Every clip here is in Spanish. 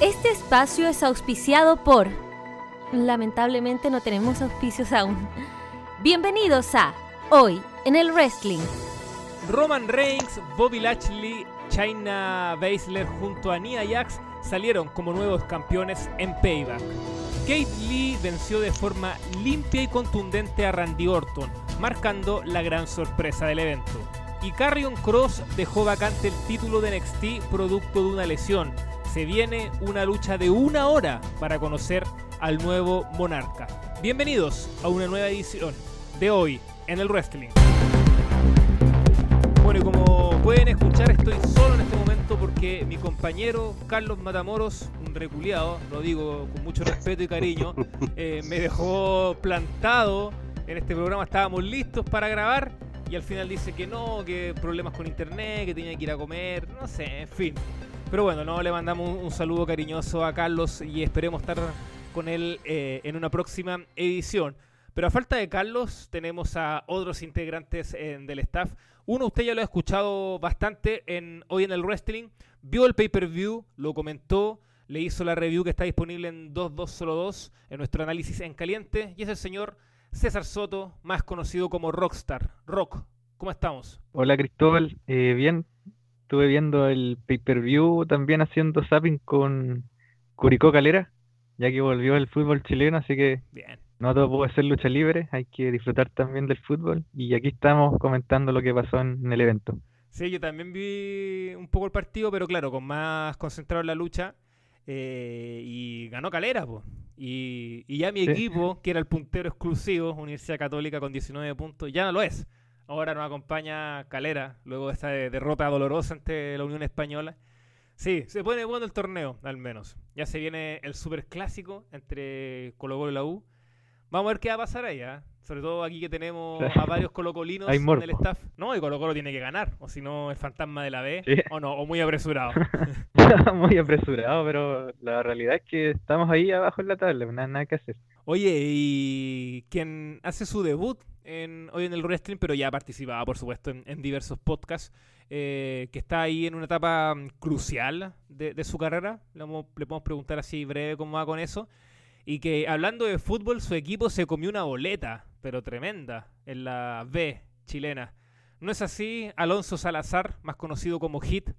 Este espacio es auspiciado por... Lamentablemente no tenemos auspicios aún. Bienvenidos a Hoy en el Wrestling. Roman Reigns, Bobby Lashley, China Baszler junto a Nia Jax salieron como nuevos campeones en Payback. Kate Lee venció de forma limpia y contundente a Randy Orton, marcando la gran sorpresa del evento. Y Carrion Cross dejó vacante el título de NXT producto de una lesión. Se viene una lucha de una hora para conocer al nuevo monarca. Bienvenidos a una nueva edición de hoy en el wrestling. Bueno, y como pueden escuchar, estoy solo en este momento porque mi compañero Carlos Matamoros, un reculeado, lo digo con mucho respeto y cariño, eh, me dejó plantado en este programa. Estábamos listos para grabar y al final dice que no, que problemas con internet, que tenía que ir a comer, no sé, en fin. Pero bueno, no le mandamos un, saludo cariñoso a Carlos y esperemos estar con él eh, en una próxima edición. Pero a falta de Carlos, tenemos a otros integrantes eh, del staff. Uno, usted ya lo ha escuchado bastante en, hoy en el wrestling. Vio el pay-per-view, lo comentó, le hizo la review que está disponible en 2202 en nuestro análisis en caliente. Y es el señor César Soto, más conocido como Rockstar. Rock, ¿cómo estamos? Hola Cristóbal, eh, bien. Estuve viendo el pay-per-view también haciendo zapping con Curicó Calera, ya que volvió el fútbol chileno, así que Bien. no todo puede ser lucha libre, hay que disfrutar también del fútbol. Y aquí estamos comentando lo que pasó en, en el evento. Sí, yo también vi un poco el partido, pero claro, con más concentrado en la lucha. eh, y ganó Calera, po. Y, y ya mi Sí. equipo, que era el puntero exclusivo, Universidad Católica con 19 puntos, ya no lo es. Ahora nos acompaña Calera, luego de esta de- derrota dolorosa ante la Unión Española. Sí, se pone bueno el torneo, al menos. Ya se viene el super clásico entre Colo Colo y la U. Vamos a ver qué va a pasar ahí, ¿ah? Sobre todo aquí que tenemos a varios colocolinos en el staff. No, y Colo Colo tiene que ganar, o si no, el fantasma de la B, Sí. o no, o muy apresurado. Muy apresurado, pero la realidad es que estamos ahí abajo en la tabla, nada, nada que hacer. Oye, y quien hace su debut en, hoy en el wrestling, pero ya participaba, por supuesto, en, diversos podcasts, eh, que está ahí en una etapa mm, crucial de, su carrera. Le podemos preguntar así breve cómo va con eso. Y que hablando de fútbol, su equipo se comió una boleta, pero tremenda, en la B chilena. ¿No es así, Alonso Salazar, más conocido como Hit?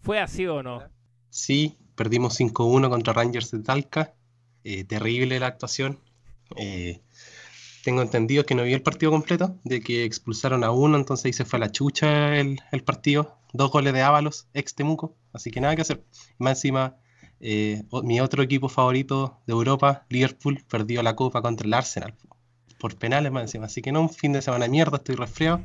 ¿Fue así o no? Sí, perdimos 5-1 contra Rangers de Talca. Eh, terrible la actuación. Eh, tengo entendido que no vi el partido completo, de que expulsaron a uno, entonces ahí se fue a la chucha el, el partido. Dos goles de Ábalos, ex Temuco, así que nada que hacer. Más encima, eh, mi otro equipo favorito de Europa, Liverpool, perdió la copa contra el Arsenal. Por penales más encima, así que no, un fin de semana de mierda, estoy resfriado.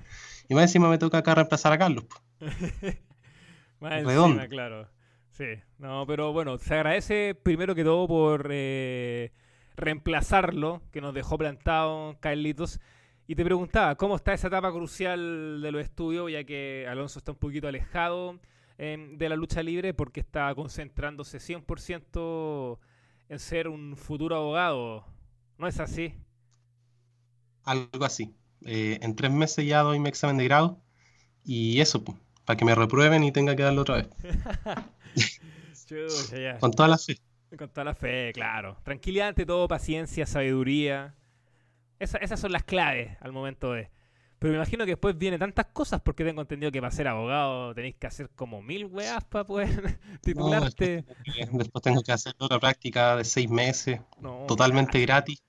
Y más encima me toca acá reemplazar a Carlos. Más Redondo. encima, claro. Sí, no, pero bueno, se agradece primero que todo por eh, reemplazarlo, que nos dejó plantado Carlitos. Y te preguntaba, ¿cómo está esa etapa crucial de los estudios, ya que Alonso está un poquito alejado em, de la lucha libre porque está concentrándose 100% en ser un futuro abogado? ¿No es así? Algo así. Eh, en tres meses ya doy mi examen de grado y eso, para que me reprueben y tenga que darlo otra vez. Chucha, ya. Con toda la fe. Con toda la fe, claro. Tranquilidad ante todo, paciencia, sabiduría. Esa- esas son las claves al momento de. Pero me imagino que después viene tantas cosas porque tengo entendido que para ser abogado tenéis que hacer como mil weas para poder titularte. Eh, Después tengo que hacer otra práctica de seis meses, No, totalmente gratis.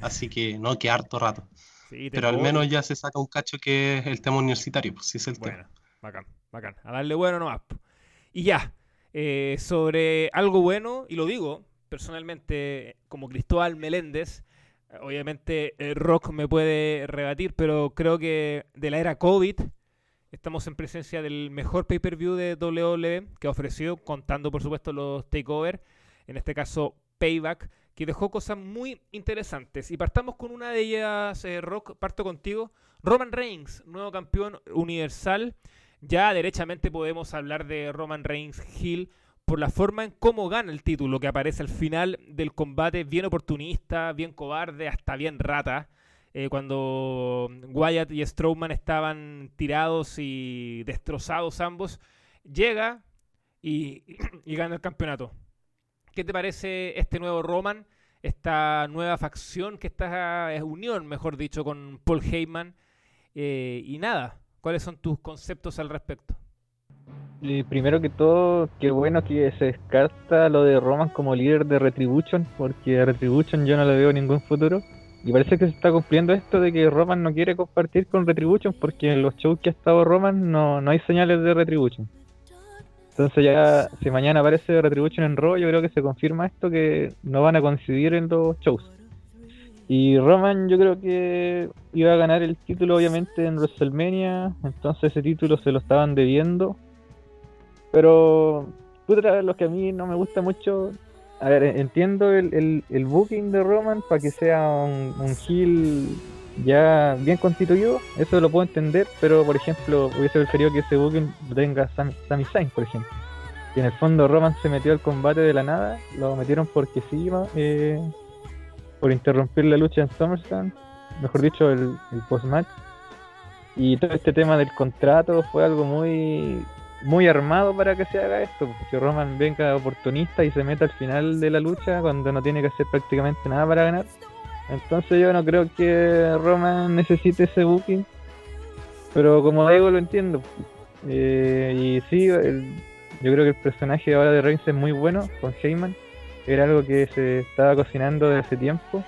Así que no, que harto rato. Sí, Pero al menos ya se saca un cacho que es el tema universitario, pues sí es el tema. Bacán, bacán. A darle bueno nomás. Y ya, eh, sobre algo bueno, y lo digo personalmente como Cristóbal Meléndez, eh, obviamente Rock me puede rebatir, pero creo que de la era COVID estamos en presencia del mejor pay-per-view de WWE que ha ofrecido, contando por supuesto los takeover, en este caso Payback, que dejó cosas muy interesantes. Y partamos con una de ellas, eh, Rock, parto contigo. Roman Reigns, nuevo campeón universal. Ya derechamente podemos hablar de Roman Reigns Hill por la forma en cómo gana el título, que aparece al final del combate, bien oportunista, bien cobarde, hasta bien rata. eh, cuando Wyatt y Strowman estaban tirados y destrozados ambos, llega y, gana el campeonato. ¿Qué te parece este nuevo Roman? Esta nueva facción, que esta unión, mejor dicho, con Paul Heyman. Eh, y nada, ¿cuáles son tus conceptos al respecto? primero que todo, qué bueno que se descarta lo de Roman como líder de Retribution, porque Retribution yo no le veo ningún futuro. Y parece que se está cumpliendo esto de que Roman no quiere compartir con Retribution porque en los shows que ha estado Roman no, no hay señales de Retribution. Entonces ya, si mañana aparece Retribution en Raw, yo creo que se confirma esto que no van a coincidir en los shows. Y Roman yo creo que iba a ganar el título obviamente en WrestleMania, entonces ese título se lo estaban debiendo. Pero, puta, lo que a mí no me gusta mucho a ver, entiendo el, el, booking de Roman para que sea un, un heel ya bien constituido, eso lo puedo entender, pero por ejemplo, hubiese preferido que ese booking tenga Sami, Zayn, por ejemplo. Y en el fondo Roman se metió al combate de la nada, lo metieron porque sí, eh, por interrumpir la lucha en SummerSlam, mejor dicho, el, el post-match. Y todo este tema del contrato fue algo muy muy armado para que se haga esto. Que Roman venga oportunista y se meta al final de la lucha cuando no tiene que hacer prácticamente nada para ganar. Entonces yo no creo que Roman necesite ese booking. Pero como digo, lo entiendo. Eh, y sí, yo creo que el personaje ahora de Reigns es muy bueno con Heyman. Era algo que se estaba cocinando desde hace tiempo.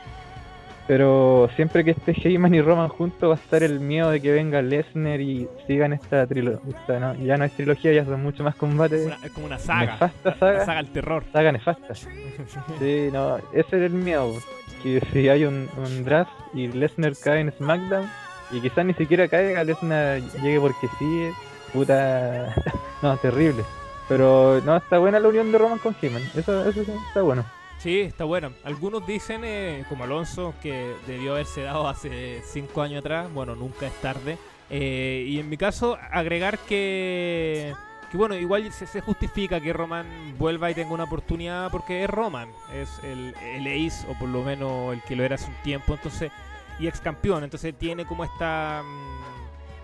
Pero siempre que esté Heyman y Roman juntos va a estar el miedo de que venga Lesnar y sigan esta trilogía. ¿no? Ya no es trilogía, ya son mucho más combates. Es, como una saga. Nefasta saga. saga al terror. Saga nefasta. sí, no, ese es el miedo. Que si hay un, draft y Lesnar cae en SmackDown y quizás ni siquiera caiga, Lesnar llegue porque sí, puta. no, terrible. Pero no, está buena la unión de Roman con Heyman. Eso, eso está bueno. Sí, está bueno. Algunos dicen, eh, como Alonso, que debió haberse dado hace cinco años atrás. Bueno, nunca es tarde. Eh, y en mi caso, agregar que, que bueno, igual se, justifica que Roman vuelva y tenga una oportunidad porque es Roman. Es el, el ace, o por lo menos el que lo era hace un tiempo. Entonces, y ex campeón. Entonces tiene como esta mm,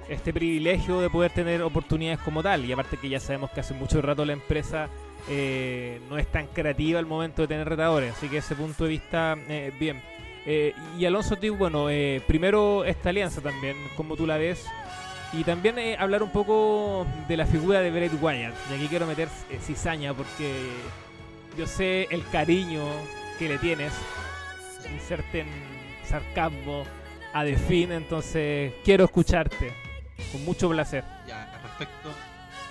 este privilegio de poder tener oportunidades como tal. Y aparte que ya sabemos que hace mucho rato la empresa eh, no es tan creativa al momento de tener retadores. Así que ese punto de vista, eh, bien. Eh, y Alonso Tío, bueno, primero esta alianza también, como tú la ves. Y también hablar un poco de la figura de Bret Wyatt. Y aquí quiero meter cizaña porque yo sé el cariño que le tienes. Inserten sarcasmo a Defin, entonces quiero escucharte. Con mucho placer.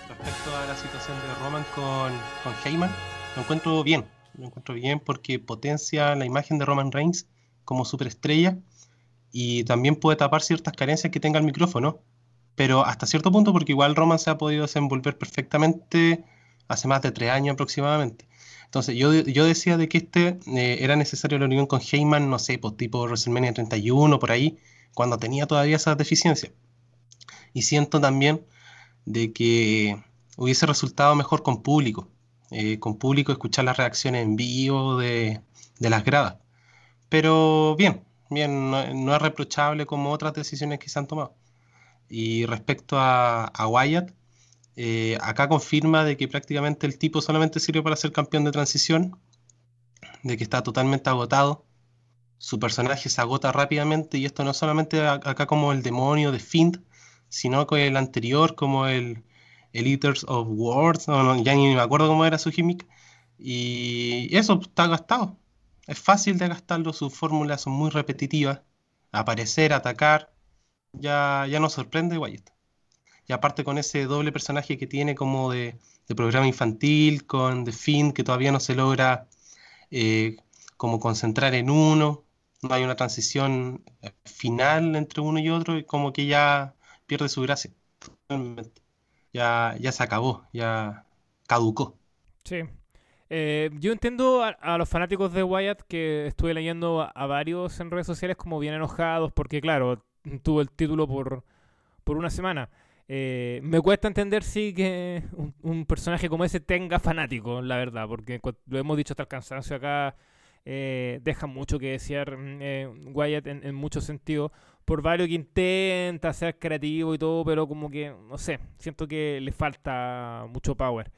Respecto a la situación de Roman con, con Heyman, lo encuentro bien. Lo encuentro bien porque potencia la imagen de Roman Reigns como superestrella y también puede tapar ciertas carencias que tenga el micrófono. Pero hasta cierto punto, porque igual Roman se ha podido desenvolver perfectamente hace más de tres años aproximadamente. Entonces, yo, yo decía de que este eh, era necesario la unión con Heyman, no sé, pues tipo WrestleMania 31, por ahí, cuando tenía todavía esas deficiencias. Y siento también de que hubiese resultado mejor con público, eh, con público escuchar las reacciones en vivo de, las gradas. Pero bien, bien, no, es reprochable como otras decisiones que se han tomado. Y respecto a, Wyatt, eh, acá confirma de que prácticamente el tipo solamente sirve para ser campeón de transición, de que está totalmente agotado, su personaje se agota rápidamente y esto no solamente acá como el demonio de Fint, sino con el anterior como el, Eaters of Words, no, ya ni me acuerdo cómo era su gimmick. Y eso está gastado. Es fácil de gastarlo, sus fórmulas son muy repetitivas. Aparecer, atacar, ya, ya no sorprende Wyatt. Y aparte con ese doble personaje que tiene como de, programa infantil, con The Fiend, que todavía no se logra eh, como concentrar en uno, no hay una transición eh, final entre uno y otro, y como que ya pierde su gracia. Ya, ya se acabó, ya caducó. Sí. Eh, yo entiendo a, los fanáticos de Wyatt que estuve leyendo a, varios en redes sociales como bien enojados porque, claro, tuvo el título por, por una semana. Eh, me cuesta entender, sí, que un, personaje como ese tenga fanáticos, la verdad, porque lo hemos dicho hasta el cansancio acá, eh, deja mucho que desear mm, Wyatt en, en muchos sentidos por varios que intenta ser creativo y todo, pero como que, no sé, siento que le falta mucho power.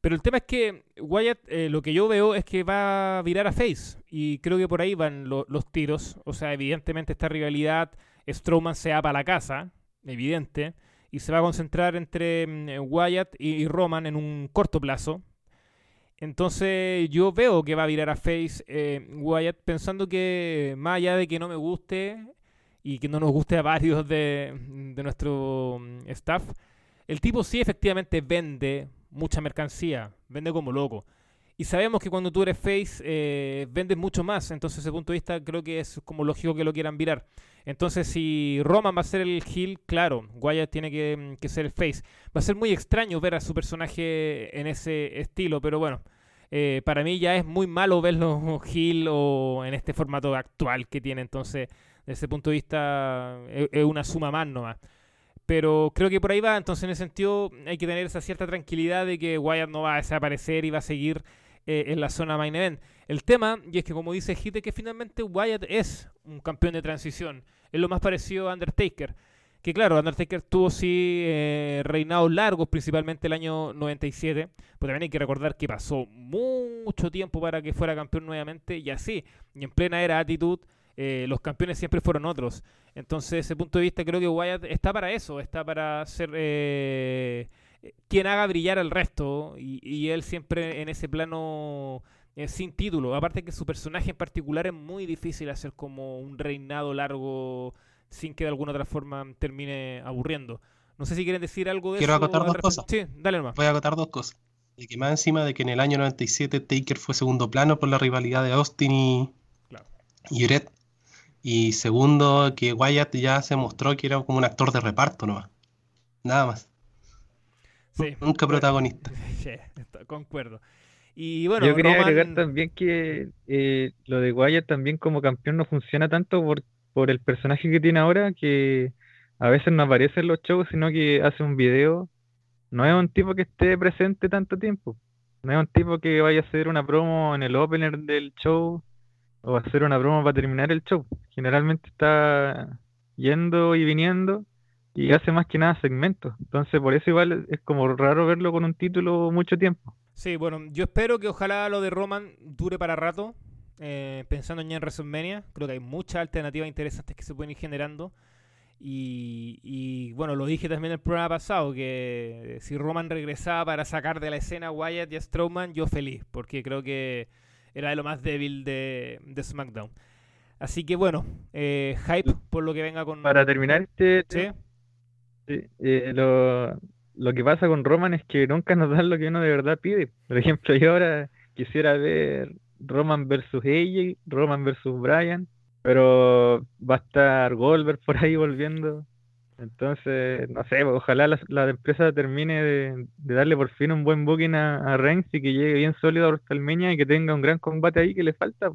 Pero el tema es que Wyatt, eh, lo que yo veo es que va a virar a Face. Y creo que por ahí van los tiros. O sea, evidentemente esta rivalidad, Strowman se va para la casa, evidente. Y se va a concentrar entre mm, Wyatt y, Roman en un corto plazo. Entonces yo veo que va a virar a Face eh, Wyatt pensando que más allá de que no me guste y que no nos guste a varios de, de nuestro mm, staff, el tipo sí efectivamente vende mucha mercancía, vende como loco. Y sabemos que cuando tú eres face, eh, vendes mucho más. Entonces, desde ese punto de vista, creo que es como lógico que lo quieran virar. Entonces, si Roman va a ser el heel, claro, Wyatt tiene que, ser el face. Va a ser muy extraño ver a su personaje en ese estilo, pero bueno, eh, para mí ya es muy malo verlo heel o en este formato actual que tiene. Entonces, desde ese punto de vista, es, es una suma más nomás. Pero creo que por ahí va, entonces en ese sentido hay que tener esa cierta tranquilidad de que Wyatt no va a desaparecer y va a seguir eh, en la zona main event. El tema, y es que como dice Hite, que finalmente Wyatt es un campeón de transición. Es lo más parecido a Undertaker. Que claro, Undertaker tuvo sí eh, reinados largos, principalmente el año 97. Pero también hay que recordar que pasó mucho tiempo para que fuera campeón nuevamente y así. Y en plena era actitud eh, los campeones siempre fueron otros. Entonces, desde ese punto de vista, creo que Wyatt está para eso, está para ser eh, quien haga brillar al resto y, él siempre en ese plano eh, sin título. Aparte que su personaje en particular es muy difícil hacer como un reinado largo sin que de alguna otra forma termine aburriendo. No sé si quieren decir algo de Quiero acotar dos cosas. Sí, dale nomás. Voy a acotar dos cosas. De que más encima de que en el año 97 Taker fue segundo plano por la rivalidad de Austin y, claro. y y segundo, que Wyatt ya se mostró que era como un actor de reparto nomás. Nada más. Nunca protagonista. Sí, concuerdo. Y bueno, Yo quería agregar también que eh, lo de Wyatt también como campeón no funciona tanto por, por el personaje que tiene ahora, que a veces no aparece en los shows, sino que hace un video. No es un tipo que esté presente tanto tiempo. No es un tipo que vaya a hacer una promo en el opener del show o hacer una broma para terminar el show. Generalmente está yendo y viniendo y hace más que nada segmentos. Entonces, por eso igual es como raro verlo con un título mucho tiempo. Sí, bueno, yo espero que ojalá lo de Roman dure para rato. Eh, pensando ya en WrestleMania, creo que hay muchas alternativas interesantes que se pueden ir generando. Y, bueno, lo dije también en el programa pasado, que si Roman regresaba para sacar de la escena Wyatt y Strowman, yo feliz, porque creo que era de lo más débil de, SmackDown. Así que bueno, eh, hype por lo que venga con... Para terminar este... ¿Sí? Eh, lo, lo que pasa con Roman es que nunca nos dan lo que uno de verdad pide. Por ejemplo, yo ahora quisiera ver Roman versus AJ, Roman versus Bryan, pero va a estar Goldberg por ahí volviendo. Entonces, no sé, ojalá la, empresa termine de, darle por fin un buen booking a, a y que llegue bien sólido a WrestleMania y que tenga un gran combate ahí que le falta.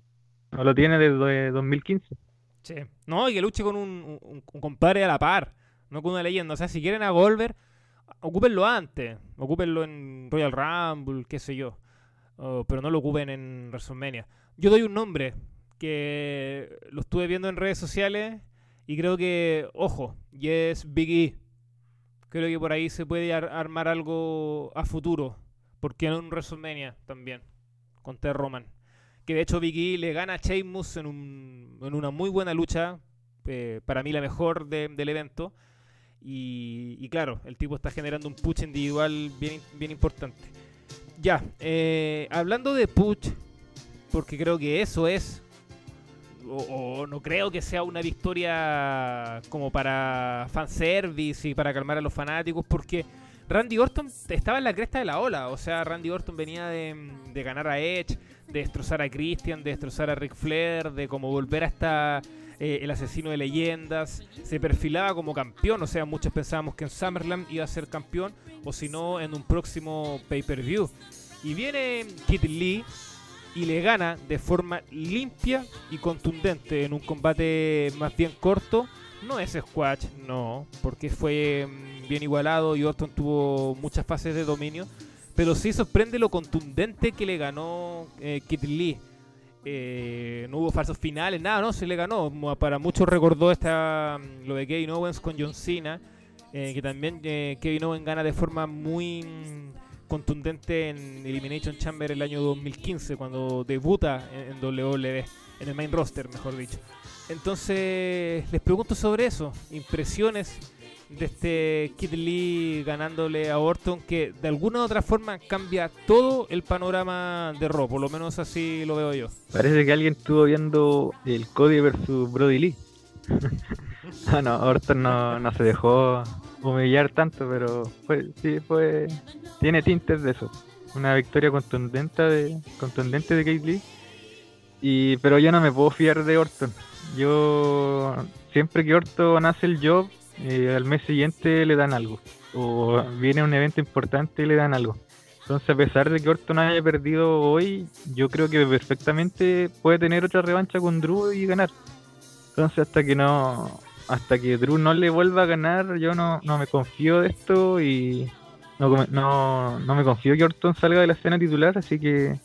No lo tiene desde 2015. Sí, no, y que luche con un, un, compadre a la par, no con una leyenda. O sea, si quieren a Goldberg, ocúpenlo antes, ocúpenlo en Royal Rumble, qué sé yo, pero no lo ocupen en WrestleMania. Yo doy un nombre que lo estuve viendo en redes sociales y creo que, ojo, y es Big E. Creo que por ahí se puede armar algo a futuro. Porque en un WrestleMania también, con T. Roman. Que de hecho Big E le gana a Sheamus en, un, en una muy buena lucha. Eh, para mí la mejor del evento. Y, claro, el tipo está generando un push individual bien, bien importante. Ya, eh, hablando de push, porque creo que eso es o, no creo que sea una victoria como para fanservice y para calmar a los fanáticos, porque Randy Orton estaba en la cresta de la ola. O sea, Randy Orton venía de, ganar a Edge, de destrozar a Christian, de destrozar a Ric Flair, de como volver hasta eh, el asesino de leyendas. Se perfilaba como campeón. O sea, muchos pensábamos que en SummerSlam iba a ser campeón, o si no, en un próximo pay-per-view. Y viene Kit Lee y le gana de forma limpia y contundente en un combate más bien corto. No es squash, no, porque fue mm, bien igualado y Orton tuvo muchas fases de dominio. Pero sí sorprende lo contundente que le ganó eh, Lee. Eh, no hubo falsos finales, nada, no, se le ganó. Para muchos recordó esta, mm, lo de Kevin Owens con John Cena, eh, que también Kevin Owens gana de forma muy mm, contundente en Elimination Chamber el año 2015, cuando debuta en, en WWE, en el main roster, mejor dicho. Entonces, les pregunto sobre eso, impresiones de este Kid Lee ganándole a Orton, que de alguna u otra forma cambia todo el panorama de Raw, por lo menos así lo veo yo. Parece que alguien estuvo viendo el Cody versus Brody Lee. ah, no, Orton no, no se dejó humillar tanto, pero fue, sí fue tiene tintes de eso. Una victoria contundente de contundente de Kate Lee. Y pero yo no me puedo fiar de Orton. Yo siempre que Orton hace el job, eh, al mes siguiente le dan algo. O viene un evento importante y le dan algo. Entonces, a pesar de que Orton haya perdido hoy, yo creo que perfectamente puede tener otra revancha con Drew y ganar. Entonces, hasta que no hasta que Drew no le vuelva a ganar, yo no, no me confío de esto y no, no, no me confío que Orton salga de la escena titular, así que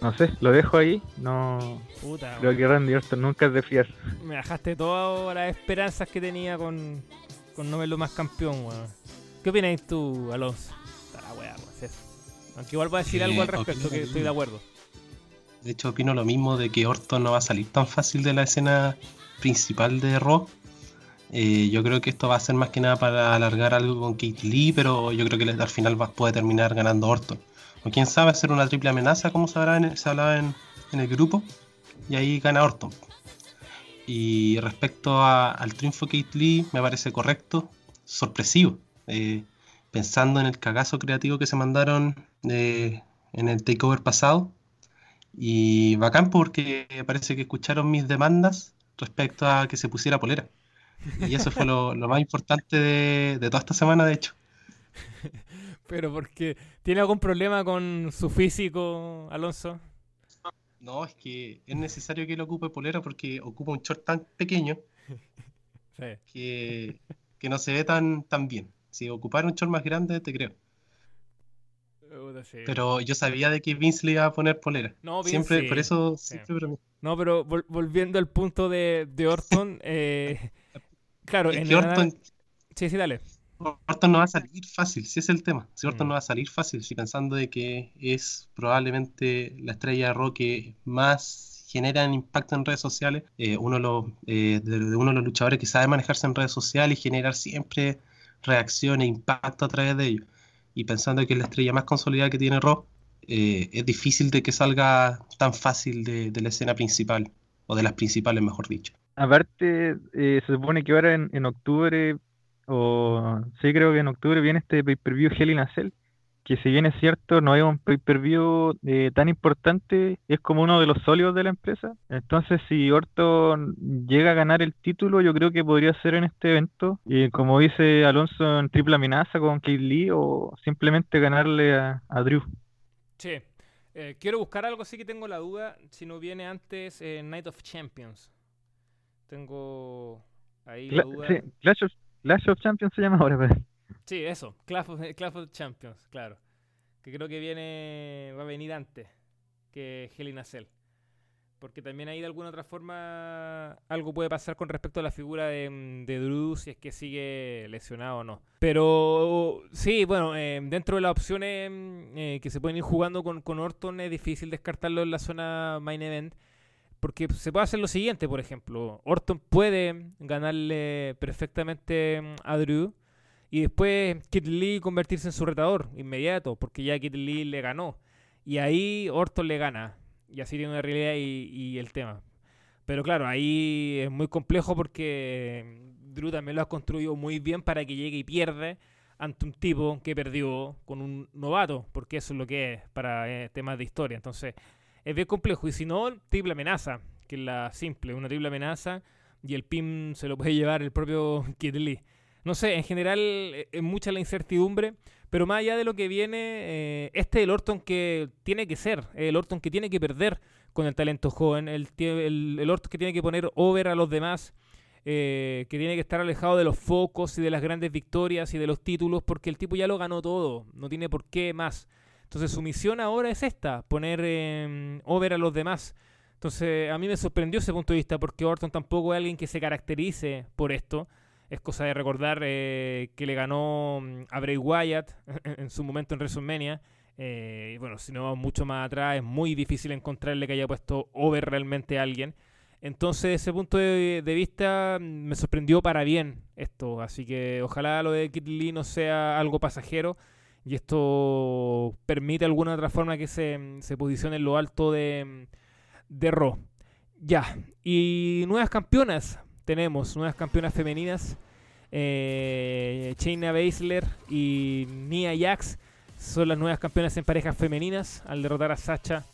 no sé, lo dejo ahí. No Puta, creo que Randy Orton nunca es de fiar. Me bajaste todas las esperanzas que tenía con, con no verlo más campeón, weón. ¿Qué opináis tú, Alonso? Está la weá, weón, es eso. Aunque igual voy a decir Eh, algo al respecto, que estoy de acuerdo. De hecho, opino lo mismo de que Orton no va a salir tan fácil de la escena principal de Raw. Eh, yo creo que esto va a ser más que nada para alargar algo con Kate Lee, pero yo creo que al final va, puede terminar ganando Orton. O quién sabe, hacer una triple amenaza, como se, hablaba en, se hablaba en, en el grupo, y ahí gana Orton. Y respecto al triunfo de Kate Lee, me parece correcto, sorpresivo. Eh, pensando en el cagazo creativo que se mandaron eh, en el takeover pasado, y bacán porque parece que escucharon mis demandas respecto a que se pusiera polera. Y eso fue lo, lo más importante de, de toda esta semana, de hecho. Pero porque tiene algún problema con su físico, Alonso. No, es que es necesario que él ocupe polera porque ocupa un short tan pequeño Sí. que, que no se ve tan, tan bien. Si ocupara un short más grande, te creo. Pero yo sabía de que Vince le iba a poner polera. No, Vince, Siempre, sí. por eso Sí. siempre. No, pero vol- volviendo al punto de, de Orton, eh, claro, Es en que Orton, Sí, sí, dale. Orton no va a salir fácil, si es el tema. Si Orton Mm. no va a salir fácil, si pensando de que es probablemente la estrella de rock que más genera impacto en redes sociales, eh, uno, de los, eh, de, de uno de los luchadores que sabe manejarse en redes sociales y generar siempre reacción e impacto a través de ello. Y pensando que es la estrella más consolidada que tiene Rock, eh, es difícil de que salga tan fácil de, de la escena principal, o de las principales, mejor dicho. Aparte, eh, se supone que ahora en, en octubre, o sí creo que en octubre viene este pay-per-view Hell in a Cell, que si bien es cierto, no es un pay-per-view eh, tan importante, es como uno de los sólidos de la empresa. Entonces, si Orton llega a ganar el título, yo creo que podría ser en este evento, y como dice Alonso, en triple amenaza con Kate Lee, o simplemente ganarle a, a Drew. Sí. Eh, quiero buscar algo, sí que tengo la duda. Si no viene antes eh, Night of Champions. Tengo ahí la duda. sí, Clash of, Clash of Champions se llama ahora, parece. Sí, eso. Clash of, Clash of Champions, claro. Que creo que viene va a venir antes que Hell in a Cell. Porque también ahí de alguna otra forma algo puede pasar con respecto a la figura de, de Drew si es que sigue lesionado o no. Pero sí, bueno, eh, dentro de las opciones eh, que se pueden ir jugando con, con Orton es difícil descartarlo en la zona main event. Porque se puede hacer lo siguiente, por ejemplo. Orton puede ganarle perfectamente mm, a Drew. Y después Kid Lee convertirse en su retador inmediato, porque ya Kid Lee le ganó. Y ahí Orton le gana. Y así tiene una realidad y, el tema. Pero claro, ahí es muy complejo porque Drew también lo ha construido muy bien para que llegue y pierde ante un tipo que perdió con un novato, porque eso es lo que es para eh, temas de historia. Entonces, es bien complejo. Y si no, triple amenaza, que es la simple, una triple amenaza, y el pin se lo puede llevar el propio Kid Lee. No sé, en general eh, es mucha la incertidumbre, pero más allá de lo que viene, eh, este es el Orton que tiene que ser, el Orton que tiene que perder con el talento joven, el, el Orton que tiene que poner over a los demás, eh, que tiene que estar alejado de los focos y de las grandes victorias y de los títulos, porque el tipo ya lo ganó todo, no tiene por qué más. Entonces su misión ahora es esta, poner eh, over a los demás. Entonces a mí me sorprendió ese punto de vista, porque Orton tampoco es alguien que se caracterice por esto. Es cosa de recordar eh, que le ganó mm, a Bray Wyatt en su momento en WrestleMania Eh, bueno, si no vamos mucho más atrás, es muy difícil encontrarle que haya puesto over realmente a alguien. Entonces, ese punto de, de vista, me sorprendió para bien esto. Así que ojalá lo de Kit Lee no sea algo pasajero y esto permite alguna otra forma que se, se posicione en lo alto de, de Raw. Ya, y nuevas campeonas tenemos, nuevas campeonas femeninas. Eh, Shayna Baszler y Nia Jax son las nuevas campeonas en parejas femeninas al derrotar a Sacha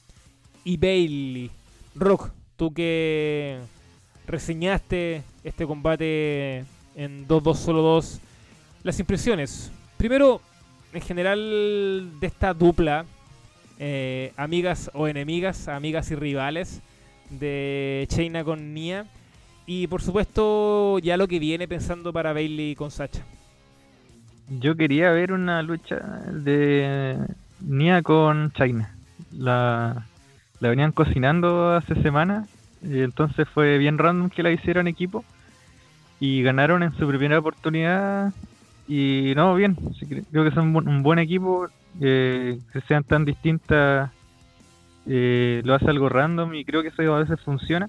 y Bailey. Rock, tú que reseñaste este combate en 2-2 solo 2, las impresiones. Primero, en general de esta dupla, eh, amigas o enemigas, amigas y rivales de Chaina con Nia. Y por supuesto, ya lo que viene pensando para Bailey con Sacha. Yo quería ver una lucha de Nia con China. La, la venían cocinando hace semanas y entonces fue bien random que la hicieron equipo y ganaron en su primera oportunidad y no, bien, creo que son un buen equipo, eh, que sean tan distintas eh, lo hace algo random y creo que eso a veces funciona.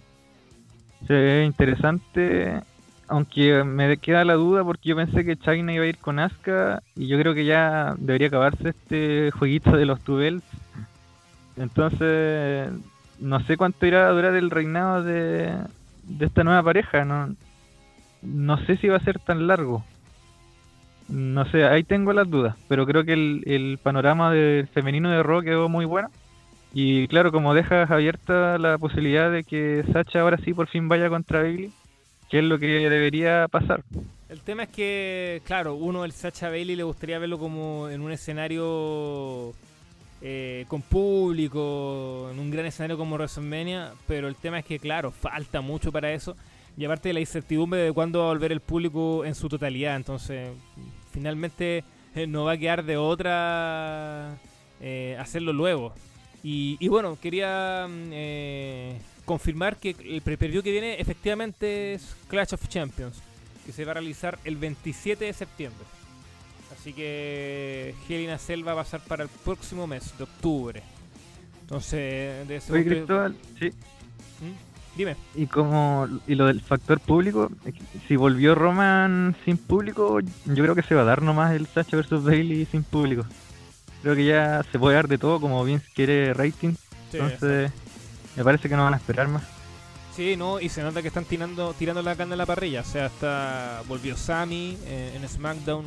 Se ve interesante, aunque me queda la duda porque yo pensé que China iba a ir con Asuka y yo creo que ya debería acabarse este jueguito de los tubels. Entonces, no sé cuánto irá a durar el reinado de, de esta nueva pareja. No, no sé si va a ser tan largo. No sé, ahí tengo las dudas, pero creo que el, el panorama del femenino de Raw quedó muy bueno. Y claro, como dejas abierta la posibilidad de que Sacha ahora sí por fin vaya contra Bailey, que es lo que debería pasar. El tema es que, claro, uno, el Sacha Bailey, le gustaría verlo como en un escenario eh, con público, en un gran escenario como WrestleMania, pero el tema es que, claro, falta mucho para eso. Y aparte de la incertidumbre de cuándo va a volver el público en su totalidad. Entonces, finalmente eh, no va a quedar de otra eh, hacerlo luego. Y, y bueno, quería mm, eh, confirmar que el pre-preview que viene efectivamente es Clash of Champions, que se va a realizar el 27 de septiembre. Así que Helena Selva va a ser para el próximo mes de octubre. Entonces, de ese Oye, Cristóbal, sí. ¿Mm? Dime. Y como y lo del factor público, si volvió Roman sin público, yo creo que se va a dar nomás el Sacha versus Bailey sin público. Creo que ya se puede dar de todo como Vince quiere rating, Sí, entonces me parece que no van a esperar más. Sí, no, y se nota que están tirando, tirando la carne a la parrilla. O sea, hasta volvió Sami eh, en SmackDown,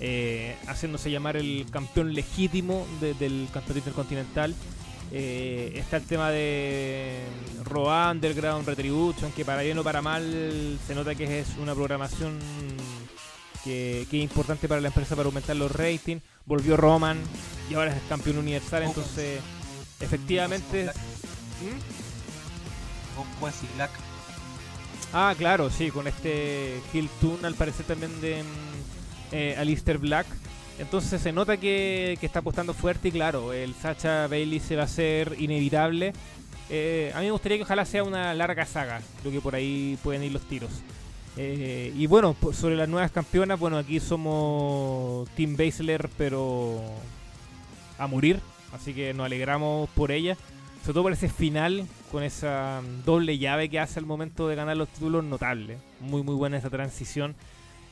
eh, haciéndose llamar el campeón legítimo de- del campeonato intercontinental. Eh, está el tema de Raw Underground, Retribution, que para bien o para mal se nota que es una programación que, que es importante para la empresa para aumentar los ratings. Volvió Roman y ahora es campeón universal, entonces efectivamente... ¿Mm? Wesley pues, Black. Ah, claro, sí, con este Hill Tune al parecer también de mm, eh, Alistair Black. Entonces se nota que, está apostando fuerte y claro, el Sacha Bailey se va a hacer inevitable. Eh, a mí me gustaría que ojalá sea una larga saga, creo que por ahí pueden ir los tiros. Eh, y bueno, sobre las nuevas campeonas, bueno, aquí somos Team Baszler, pero a morir, así que nos alegramos por ella. Sobre todo por ese final, con esa doble llave que hace al momento de ganar los títulos, notable. Muy, muy buena esa transición.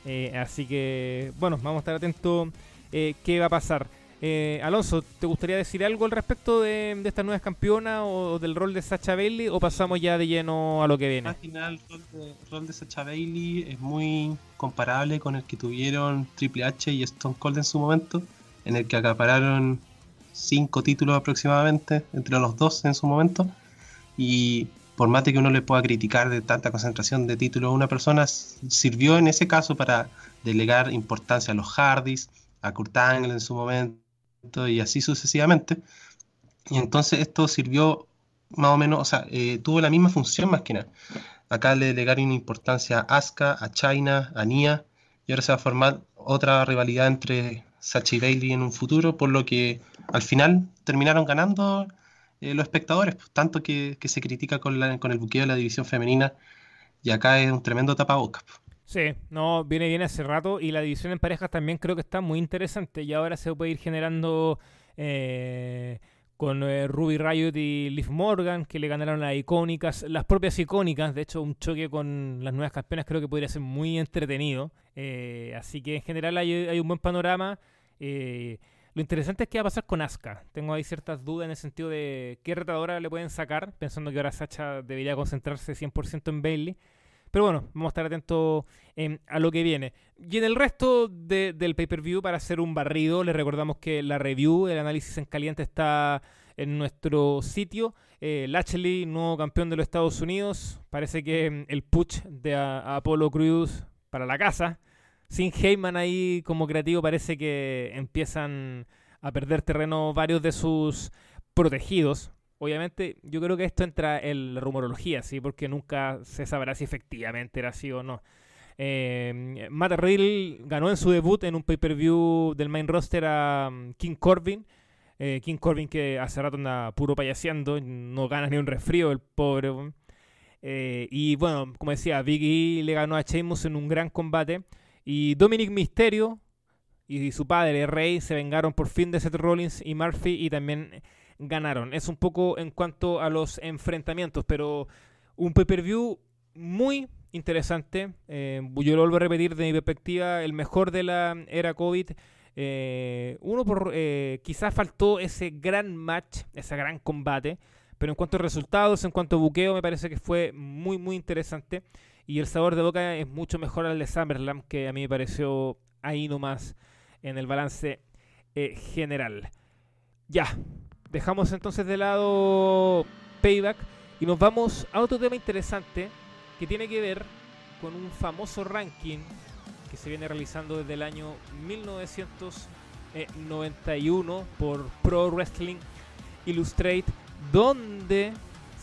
Eh, así que, bueno, vamos a estar atentos eh, qué va a pasar. Eh, Alonso, ¿te gustaría decir algo al respecto de, estas nuevas campeonas o del rol de Sacha Bailey o pasamos ya de lleno a lo que viene? Al final, el rol de, Sacha Bailey es muy comparable con el que tuvieron Triple H y Stone Cold en su momento, en el que acapararon cinco títulos aproximadamente entre los dos en su momento. Y por más que uno le pueda criticar de tanta concentración de títulos a una persona, sirvió en ese caso para delegar importancia a los Hardys, a Kurt Angle en su momento y así sucesivamente. Y entonces esto sirvió más o menos, o sea, eh, tuvo la misma función más que nada. Acá le delegaron importancia a Asuka, a China, a Nia, y ahora se va a formar otra rivalidad entre Sacha y Bailey en un futuro, por lo que al final terminaron ganando eh, los espectadores, pues, tanto que, que se critica con, la- con el buqueo de la división femenina, y acá es un tremendo tapabocas. pues. Sí, no, viene bien hace rato y la división en parejas también creo que está muy interesante y ahora se puede ir generando eh, con eh, Ruby Riot y Liv Morgan, que le ganaron las icónicas, las propias icónicas. De hecho, un choque con las nuevas campeonas creo que podría ser muy entretenido. Eh, así que en general hay, un buen panorama. Eh, lo interesante es qué va a pasar con Asuka. Tengo ahí ciertas dudas en el sentido de qué retadora le pueden sacar, pensando que ahora Sacha debería concentrarse 100% en Bailey. Pero bueno, vamos a estar atentos em, a lo que viene. Y en el resto del pay-per-view, para hacer un barrido, les recordamos que la review, el análisis en caliente está en nuestro sitio. Eh, Lashley, nuevo campeón de los Estados Unidos. Parece que em, el push de Apollo Cruz para la casa. Sin Heyman ahí como creativo, parece que empiezan a perder terreno varios de sus protegidos. Obviamente, yo creo que esto entra en la rumorología, ¿sí? Porque nunca se sabrá si efectivamente era así o no. Eh, Matt Riddle ganó en su debut en un pay-per-view del main roster a um, King Corbin. Eh, King Corbin que hace rato anda puro payaseando, no gana ni un resfrío el pobre. Eh, y bueno, como decía, Biggie le ganó a Sheamus en un gran combate. Y Dominic Mysterio y su padre Rey se vengaron por fin de Seth Rollins y Murphy y también ganaron. Es un poco en cuanto a los enfrentamientos, pero un pay-per-view muy interesante. Eh, yo lo vuelvo a repetir de mi perspectiva, el mejor de la era COVID. Eh, uno por eh, quizás faltó ese gran match, ese gran combate, pero en cuanto a resultados, en cuanto a buqueo, me parece que fue muy muy interesante y el sabor de boca es mucho mejor al de SummerSlam que a mí me pareció ahí nomás en el balance general. Ya, Dejamos entonces de lado Payback y nos vamos a otro tema interesante que tiene que ver con un famoso ranking que se viene realizando desde el año 1991 por Pro Wrestling Illustrate, donde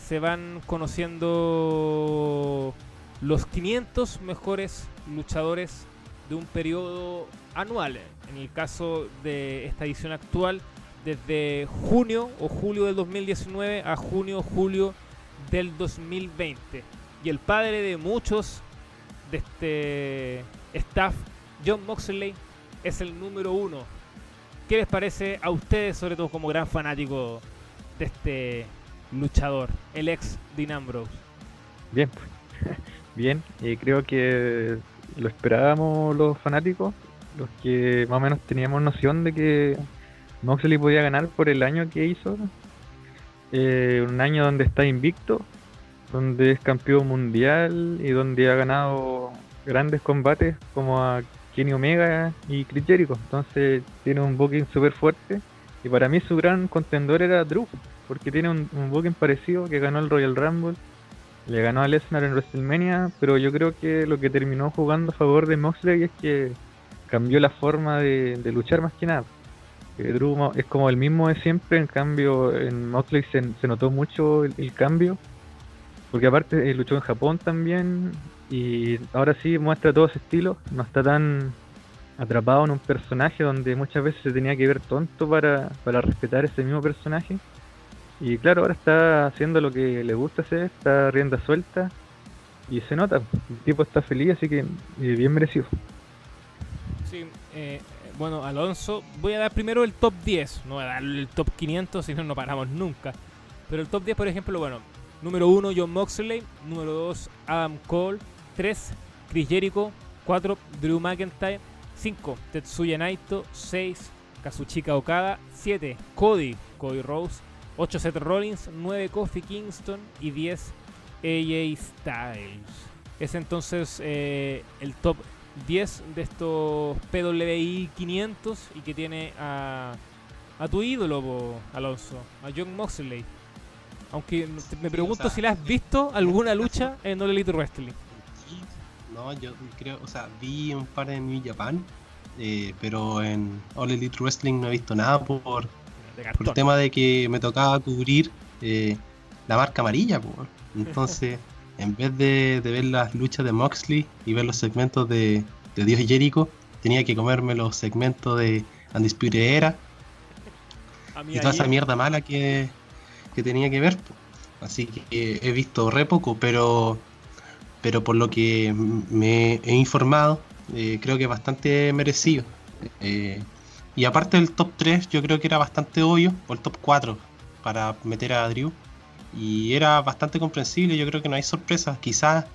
se van conociendo los 500 mejores luchadores de un periodo anual. En el caso de esta edición actual, desde junio o julio del 2019 a junio julio del 2020. Y el padre de muchos de este staff, John Moxley, es el número uno. ¿Qué les parece a ustedes, sobre todo como gran fanático de este luchador, el ex Dean Ambrose? Bien, bien, y creo que lo esperábamos los fanáticos, los que más o menos teníamos noción de que Moxley podía ganar por el año que hizo. Eh, un año donde está invicto, donde es campeón mundial y donde ha ganado grandes combates como a Kenny Omega y Chris Jericho. Entonces tiene un booking súper fuerte. Y para mí su gran contendor era Drew, porque tiene un, un booking parecido que ganó el Royal Rumble, le ganó a Lesnar en WrestleMania, pero yo creo que lo que terminó jugando a favor de Moxley es que cambió la forma de luchar más que nada. Drew es como el mismo de siempre, en cambio en Moxley se, notó mucho el, cambio, porque aparte eh, luchó en Japón también y ahora sí muestra todo ese estilo, no está tan atrapado en un personaje donde muchas veces se tenía que ver tonto para, para respetar ese mismo personaje. Y claro, ahora está haciendo lo que le gusta hacer, está rienda suelta y se nota, el tipo está feliz, así que eh, bien merecido. Sí, eh, bueno, Alonso, voy a dar primero el top 10. No voy a dar el top 500, si no, no paramos nunca. Pero el top 10, por ejemplo, bueno, número 1, John Moxley. Número 2, Adam Cole. 3, Chris Jericho. 4, Drew McIntyre. 5, Tetsuya Naito. 6, Kazuchika Okada. 7, Cody, Cody Rose. 8, Seth Rollins. 9, Kofi Kingston. Y 10, AJ Styles. Es entonces eh, el top 10 de estos PWI 500 y que tiene a, a tu ídolo, Alonso, a John Moxley. Aunque me pregunto si le has visto alguna lucha en All Elite Wrestling. No, yo creo, o sea, vi un par de New Japan, eh, pero en All Elite Wrestling no he visto nada por, por el tema de que me tocaba cubrir eh, la marca amarilla. Entonces en vez de, ver las luchas de Moxley y ver los segmentos de, de Dios Jericho, tenía que comerme los segmentos de Undisputed Era y toda esa mierda mala que, tenía que ver. Así que he visto re poco, pero, pero por lo que me he informado, eh, creo que es bastante merecido. Eh, Y aparte del top 3, yo creo que era bastante obvio, o el top 4, para meter a Drew. Y era bastante comprensible, yo creo que no hay sorpresas. Quizás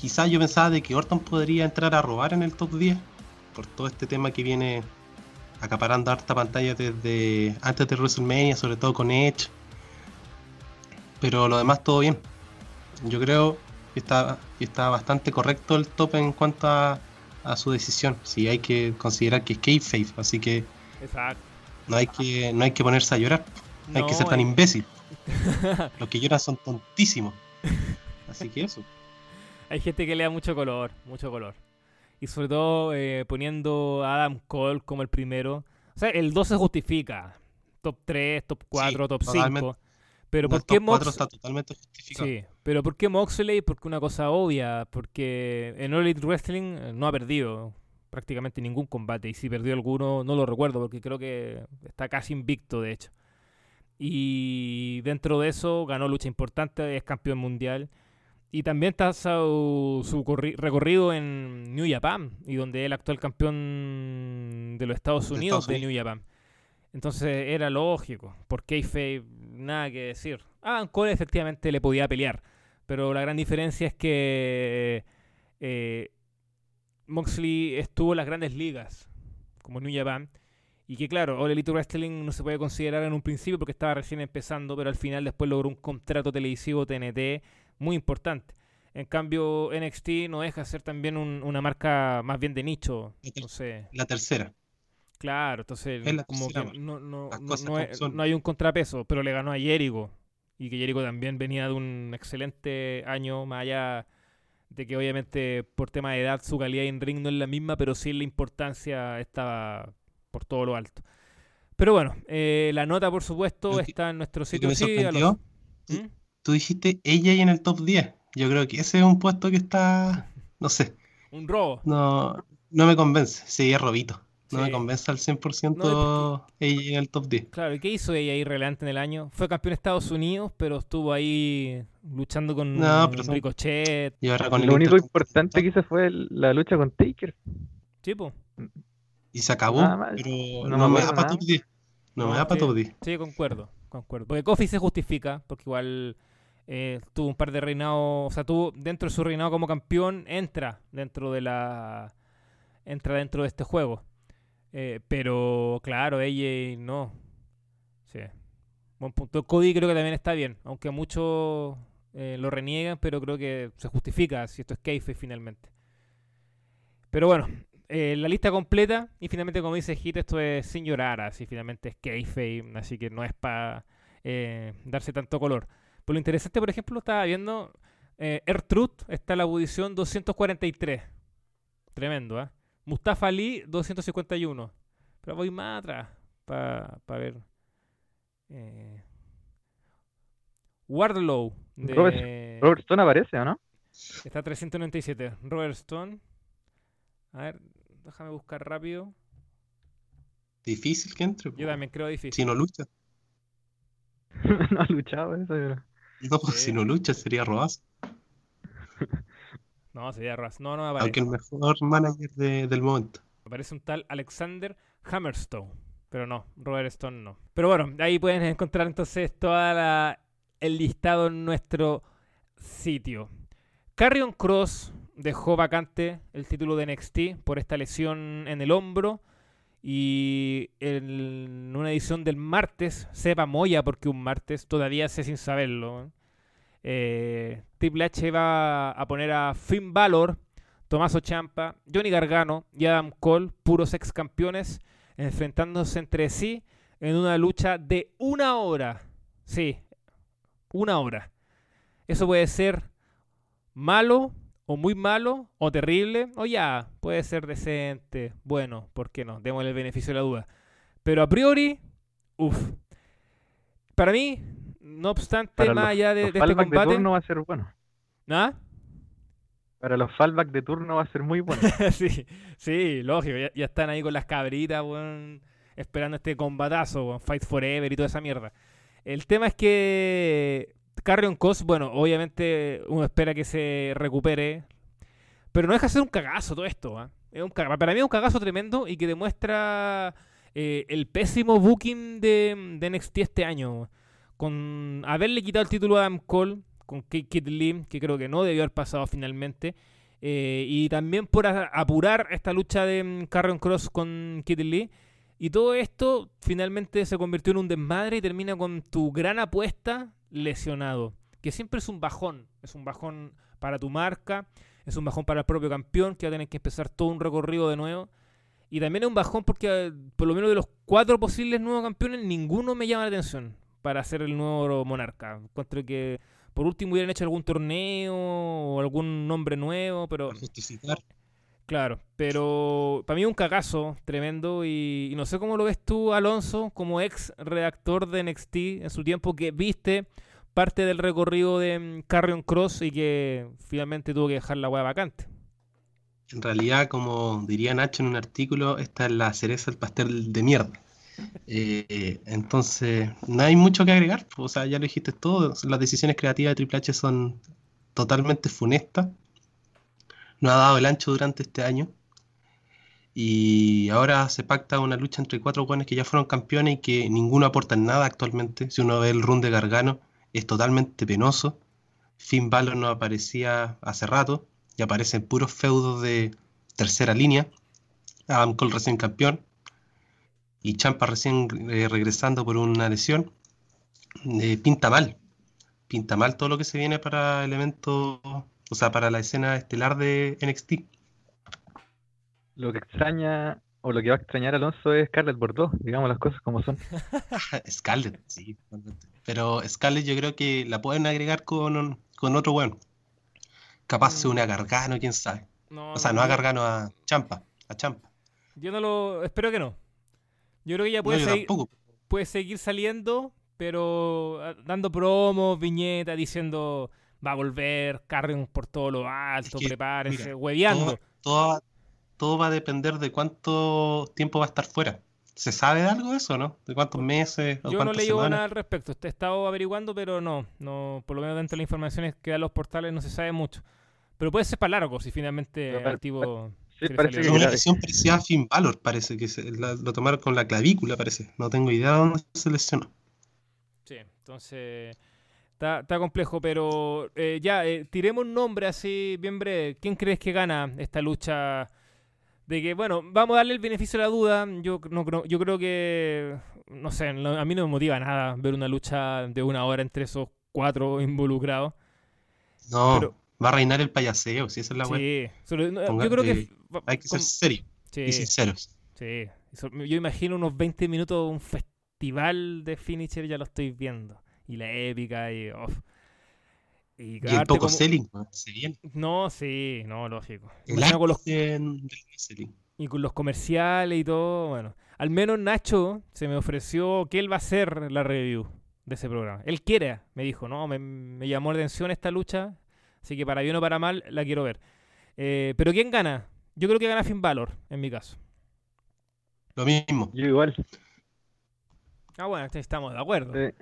quizás yo pensaba de que Orton podría entrar a robar en el top 10, por todo este tema que viene acaparando harta pantalla desde antes de WrestleMania, sobre todo con Edge. Pero lo demás todo bien. Yo creo que está, que está bastante correcto el top en cuanto a, a su decisión. Si hay que considerar que es kayfabe, así que Exacto. no hay que no hay que ponerse a llorar. No hay que ser tan eh. imbécil. Los que lloran son tontísimos. Así que eso. Hay gente que le da mucho color, mucho color. Y sobre todo eh, poniendo a Adam Cole como el primero. O sea, el 2 se justifica. Top 3, top 4, top 5. totalmente. Pero ¿por qué top 4 Mox... está totalmente justificado. Sí, pero ¿por qué Moxley? Porque una cosa obvia, porque en All Elite Wrestling eh, no ha perdido prácticamente ningún combate y si perdió alguno no lo recuerdo porque creo que está casi invicto de hecho. Y dentro de eso ganó lucha importante, es campeón mundial y también está su, su corri- recorrido en New Japan y donde es el actual campeón de los Estados Unidos Estados de. New Japan. Entonces era lógico, porque Kayfabe, nada que decir. Ah, Cole efectivamente le podía pelear, pero la gran diferencia es que eh, Moxley estuvo en las grandes ligas, como New Japan, y que claro, All Elite Wrestling no se puede considerar en un principio porque estaba recién empezando, pero al final después logró un contrato televisivo TNT muy importante. En cambio, NXT no deja de ser también un- una marca más bien de nicho. Entonces, La tercera. Claro, entonces Es como que tercera no, no, no- no hay un contrapeso, pero le ganó a Jericho. Y que Jericho también venía de un excelente año, más allá de que obviamente por tema de edad su calidad en ring no es la misma, pero sí la importancia estaba por todo lo alto. Pero bueno, eh, la nota por supuesto está en nuestro sitio. me sí, los- ¿Mm? tú dijiste ella y en el top 10. Yo creo que ese es un puesto que está, no sé, Un robo. no, no me convence. Sí, es robito. No Sí. me convence al 100% No, ella en el top 10. Claro, ¿y qué hizo ella ahí relevante en el año? Fue campeón de Estados Unidos, pero estuvo ahí luchando con No, pero son- Ricochet. Y ahora con el Lo único importante que hizo fue la lucha con Taker. Tipo. Y se acabó, Nada pero No no, me me da para top 10. No, me da para sí. top 10. Sí, concuerdo, concuerdo. Porque Kofi se justifica, porque igual eh, tuvo un par de reinados, o sea, tuvo dentro de su reinado como campeón, entra dentro de la... entra dentro de este juego. Eh, pero claro, ella no. Sí. Buen punto. Cody creo que también está bien, aunque muchos eh, lo reniegan, pero creo que se justifica si esto es kayfabe finalmente. Pero bueno, eh, la lista completa y finalmente como dice Hit, esto es sin llorar, así finalmente es kayfabe, así que no es para darse tanto color. Por lo interesante, por ejemplo, estaba viendo eh, R-Truth, está en la posición 243. Tremendo, ¿ah? Mustafa Ali, 251. Pero voy más atrás para ver. Eh, Wardlow de, Robert- Robert Stone aparece, ¿o no? está 397. Robert Stone. A ver, déjame buscar rápido. Difícil que entre. Yo po. también creo difícil. Si no lucha. no ha luchado eso, pero... No, pues, Sí. si no lucha sería robazo. No, sería Ras. No, no me aparece. Aunque el mejor manager de- del momento. Me parece un tal Alexander Hammerstone. Pero no, Robert Stone no. Pero bueno, ahí pueden encontrar entonces todo el listado en nuestro sitio. Carrion Cross dejó vacante el título de NXT por esta lesión en el hombro. Y en una edición del martes, sepa Moya porque un martes, todavía sé sin saberlo. Eh, Triple H va a poner a Finn Balor, Tomaso Champa, Johnny Gargano y Adam Cole, puros ex campeones, enfrentándose entre sí en una lucha de una hora. Sí, una hora. Eso puede ser malo, o muy malo, o terrible, o ya, puede ser decente. Bueno, ¿por qué no? Démosle el beneficio de la duda. Pero a priori, uff. Para mí, no obstante, Para más los, allá de, los de este fallback de combate. turno va a ser bueno. ¿Ah? Para los fallback de turno va a ser muy bueno. sí, sí, lógico. Ya, ya están ahí con las cabritas, esperando este combatazo, Fight Forever y toda esa mierda. El tema es que Carrion Cross, bueno, obviamente uno espera que se recupere, pero no deja de ser un cagazo todo esto. ¿ah? Es Para mí es un cagazo tremendo y que demuestra eh, el pésimo booking de, de NXT este año. Con haberle quitado el título a Adam Cole, con Kid Lee, que creo que no debió haber pasado finalmente. eh, y también por apurar esta lucha de mm, Carrion Cross con Kid Lee. Y todo esto finalmente se convirtió en un desmadre y termina con tu gran apuesta lesionado. Que siempre es un bajón. Es un bajón para tu marca. Es un bajón para el propio campeón que va a tener que empezar todo un recorrido de nuevo. Y también es un bajón porque eh, por lo menos de los cuatro posibles nuevos campeones, ninguno me llama la atención para ser el nuevo monarca. Encuentro que por último hubieran hecho algún torneo o algún nombre nuevo, pero. Claro, pero para mí es un cagazo tremendo y, y no sé cómo lo ves tú, Alonso, como ex redactor de NXT en su tiempo que viste parte del recorrido de mm, Carrion Cross y que finalmente tuvo que dejar la hueá vacante. En realidad, como diría Nacho en un artículo, esta es la cereza del pastel de mierda. Eh, entonces, no hay mucho que agregar. pues, O sea, ya lo dijiste todo. Las decisiones creativas de Triple H son totalmente funestas. No ha dado el ancho durante este año. Y ahora se pacta una lucha entre cuatro buenos que ya fueron campeones y que ninguno aporta en nada actualmente. Si uno ve el run de Gargano, es totalmente penoso. Finn Balor no aparecía hace rato y aparecen puros feudos de tercera línea. Adam Cole recién campeón y Champa recién eh, regresando por una lesión. Eh, pinta mal. Pinta mal todo lo que se viene para el evento, o sea, para la escena estelar de NXT. Lo que extraña, o lo que va a extrañar Alonso es Scarlett Bordeaux, digamos las cosas como son. Scarlett, sí. Pero Scarlett yo creo que la pueden agregar con, un- con otro weón. Capaz se une a Gargano, quién sabe. No, O sea, no a Gargano, a Champa. A Champa. Yo no lo. Espero que no. Yo creo que ya No, puede, yo seguir, puede seguir saliendo, pero ah, dando promos, viñetas, diciendo va a volver, Carrion por todo lo alto, que, prepárense, mira, hueveando. Todo, todo, todo va a depender de cuánto tiempo va a estar fuera. ¿Se sabe de algo de eso, no? ¿De cuántos meses o Yo no leí semanas? nada al respecto. He estado averiguando, pero no, no, por lo menos dentro de las informaciones que dan los portales no se sabe mucho. Pero puede ser para largo si finalmente Pero activo. Sí, parece que Es una lesión parecida a Finn Balor, parece que se- la- lo tomaron con la clavícula, parece. No tengo idea de dónde se lesionó. Sí, entonces está, está complejo, pero eh, ya, eh, tiremos un nombre así bien breve. ¿Quién crees que gana esta lucha? De que, bueno, vamos a darle el beneficio de la duda. Yo, no, creo- yo creo que, no sé, no- a mí no me motiva nada ver una lucha de una hora entre esos cuatro involucrados. No, Pero- va a reinar el payaseo, si esa es la. Sí, sobre- no, yo creo que... eh, Hay que ser com- serio sí, y sinceros. sí. Yo imagino unos 20 minutos, un festival de finisher, ya lo estoy viendo. Y la épica y... uf. Y, Y el poco como- selling, weón, se viene. No, sí, no, lógico. El con los, y con los comerciales y todo, bueno. Al menos Nacho se me ofreció que él va a hacer la review de ese programa. Él quiere, me dijo, no, me, me llamó la atención esta lucha, así que para bien o para mal la quiero ver. Eh, Pero ¿quién gana? Yo creo que gana Finn Balor, en mi caso. Lo mismo. Yo igual. Ah, bueno, estamos de acuerdo. Sí.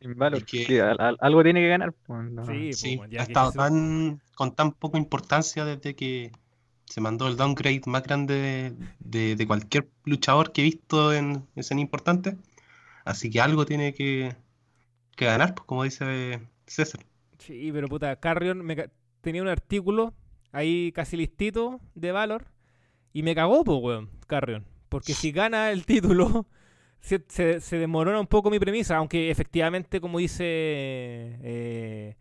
Sin valor, Es que- que al- al- algo tiene que ganar. pues, no. Sí, Sí, pues, ya ha estado tan, con tan poca importancia desde que se mandó el downgrade más grande de, de- de cualquier luchador que he visto en escena importante. Así que algo tiene que, que ganar, pues, como dice César. Sí, pero puta, Carrion me ca- tenía un artículo ahí casi listito de Valor y me cagó, pues, weón, Carrion. Porque si gana el título, se, se, se demorona un poco mi premisa, aunque efectivamente, como dice eh,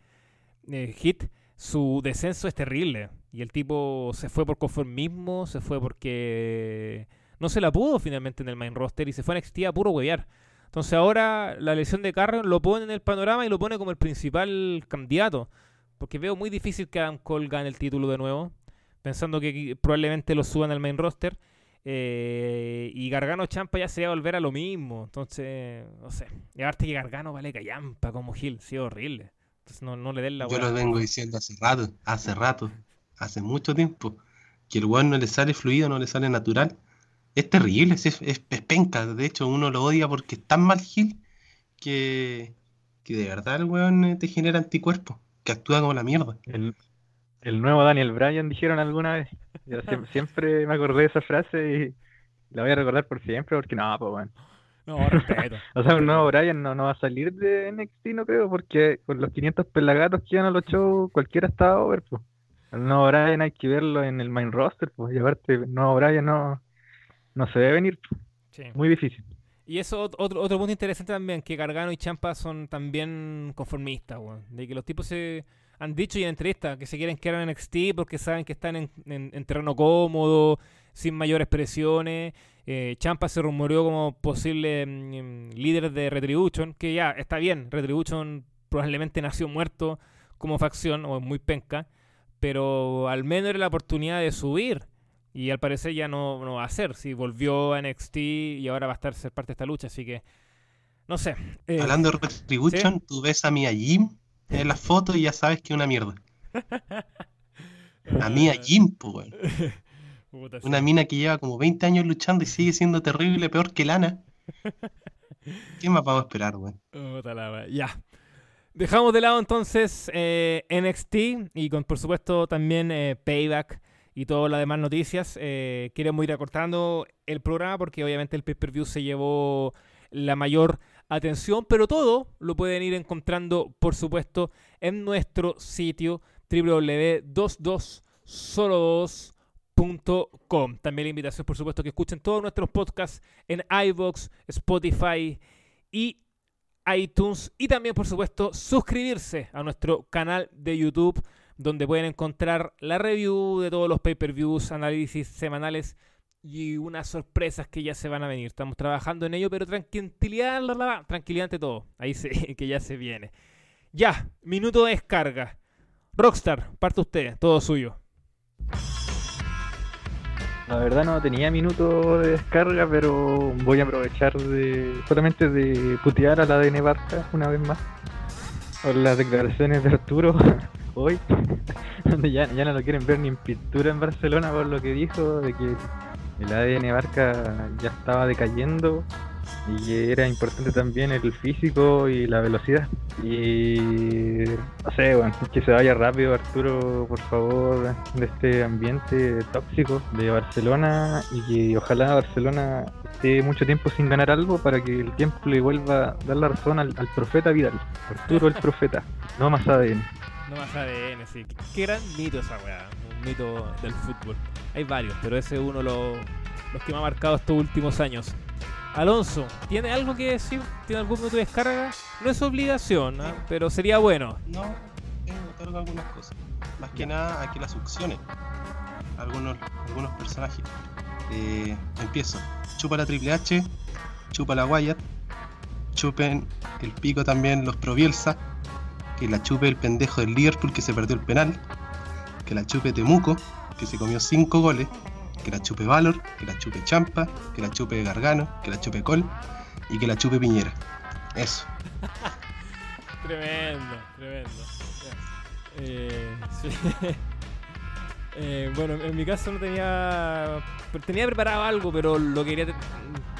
eh, Hit, su descenso es terrible. Y el tipo se fue por conformismo, se fue porque no se la pudo finalmente en el main roster y se fue a NXT a puro huevear. Entonces ahora la lesión de Carrion lo pone en el panorama y lo pone como el principal candidato. Porque veo muy difícil que Adam Cole gane el título de nuevo. Pensando que probablemente lo suban al main roster. Eh, y Gargano Champa ya sería volver a lo mismo. Entonces, no sé. Y aparte que Gargano vale callampa como Gil. Sí, horrible. Entonces no, no le den la Yo lo vengo diciendo hace rato, hace rato, hace mucho tiempo, que el weón no le sale fluido, no le sale natural. Es terrible, es, es, es penca. De hecho, uno lo odia porque es tan mal Gil que, que de verdad el weón eh, te genera anticuerpos, que actúa como la mierda. El, el nuevo Daniel Bryan dijeron alguna vez. Yo siem- siempre me acordé de esa frase La voy a recordar por siempre porque no, pues bueno. No, respeto. O sea, un nuevo Brian no, no va a salir de NXT, no creo, porque con los 500 pelagatos que iban a los shows, cualquiera estaba over, pues. El nuevo Brian hay que verlo en el main roster, pues. Y aparte, el nuevo Brian no, no se debe venir. pues. Sí. Muy difícil. Y eso ot- otro, otro punto interesante también, que Gargano y Champa son también conformistas, weón. De que los tipos se han dicho y en entrevistas que se quieren quedar en NXT porque saben que están en, en- en terreno cómodo, sin mayores presiones. Eh, Champa se rumoreó como posible mm, líder de Retribution, que ya está bien, Retribution probablemente nació muerto como facción, o muy penca, pero al menos era la oportunidad de subir. Y al parecer ya no, no va a ser. Si volvió a NXT y ahora va a estar ser parte de esta lucha. Así que, no sé. eh, Hablando de Retribution, tú ves a Mia Jim en las fotos y ya sabes que es una mierda. A Mia Jim, pues. Una mina que lleva como 20 años luchando y sigue siendo terrible, peor que Lana. ¿Qué más vamos a esperar, weón? La. Ya. Dejamos de lado entonces eh, NXT y con por supuesto también eh, Payback y todas las demás noticias. Eh, queremos ir acortando el programa porque obviamente el pay-per-view se llevó la mayor atención, pero todo lo pueden ir encontrando por supuesto en nuestro sitio www.22solo2.com. También la invitación por supuesto que escuchen todos nuestros podcasts en iVoox, Spotify y iTunes y también por supuesto suscribirse a nuestro canal de YouTube donde pueden encontrar la review de todos los pay-per-views, análisis semanales y unas sorpresas que ya se van a venir. Estamos trabajando en ello, pero tranquilidad, tranquilidad ante todo. Ahí se, que ya se viene. Ya, minuto de descarga. Rockstar, parte usted, todo suyo. La verdad no tenía minuto de descarga, pero voy a aprovechar de solamente de putear a la DN Barca una vez más. Por las declaraciones de Arturo hoy, donde ya, ya no lo quieren ver ni en pintura en Barcelona por lo que dijo, de que el ADN Barca ya estaba decayendo y era importante también el físico y la velocidad. Y no sé, bueno, que se vaya rápido Arturo, por favor, de este ambiente tóxico de Barcelona y que ojalá Barcelona esté mucho tiempo sin ganar algo para que el tiempo le vuelva a dar la razón al, al profeta Vidal. Arturo el profeta, no más ADN. No más ADN, sí. Qué gran mito esa weá. Un mito del fútbol. Hay varios, pero ese es uno de los, los que me ha marcado estos últimos años. Alonso, ¿tiene algo que decir? ¿Tiene algún minuto de descarga? No es obligación, ¿ah? pero sería bueno. No, otorgar algunas cosas. Más que nada a que las succione. Algunos, algunos personajes. Eh, empiezo. Chupa la Triple H, chupa la Wyatt, chupen el pico también los Provielsa, que la chupe el pendejo del Liverpool que se perdió el penal, que la chupe Temuco, que se comió 5 goles, que la chupe Valor, que la chupe Champa, que la chupe Gargano, que la chupe Col y que la chupe Piñera. Eso. Tremendo, tremendo. Eh. Eh, bueno, en mi caso no tenía. Tenía preparado algo, pero lo quería te-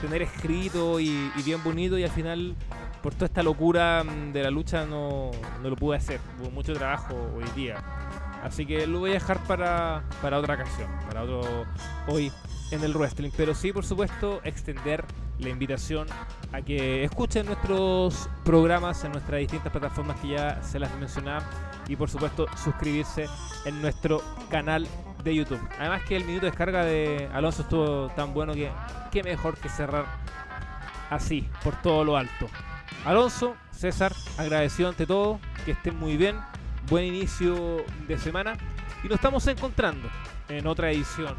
tener escrito y, bien bonito, y al final, por toda esta locura de la lucha, no, no lo pude hacer. Hubo mucho trabajo hoy día. Así que lo voy a dejar para, para otra ocasión, para otro hoy en el wrestling. Pero sí, por supuesto, extender la invitación a que escuchen nuestros programas en nuestras distintas plataformas que ya se las mencionaba y por supuesto suscribirse en nuestro canal de YouTube. Además que el minuto de descarga de Alonso estuvo tan bueno que qué mejor que cerrar así, por todo lo alto. Alonso, César, agradecido ante todo, que estén muy bien, buen inicio de semana y nos estamos encontrando en otra edición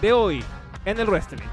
de hoy en el wrestling.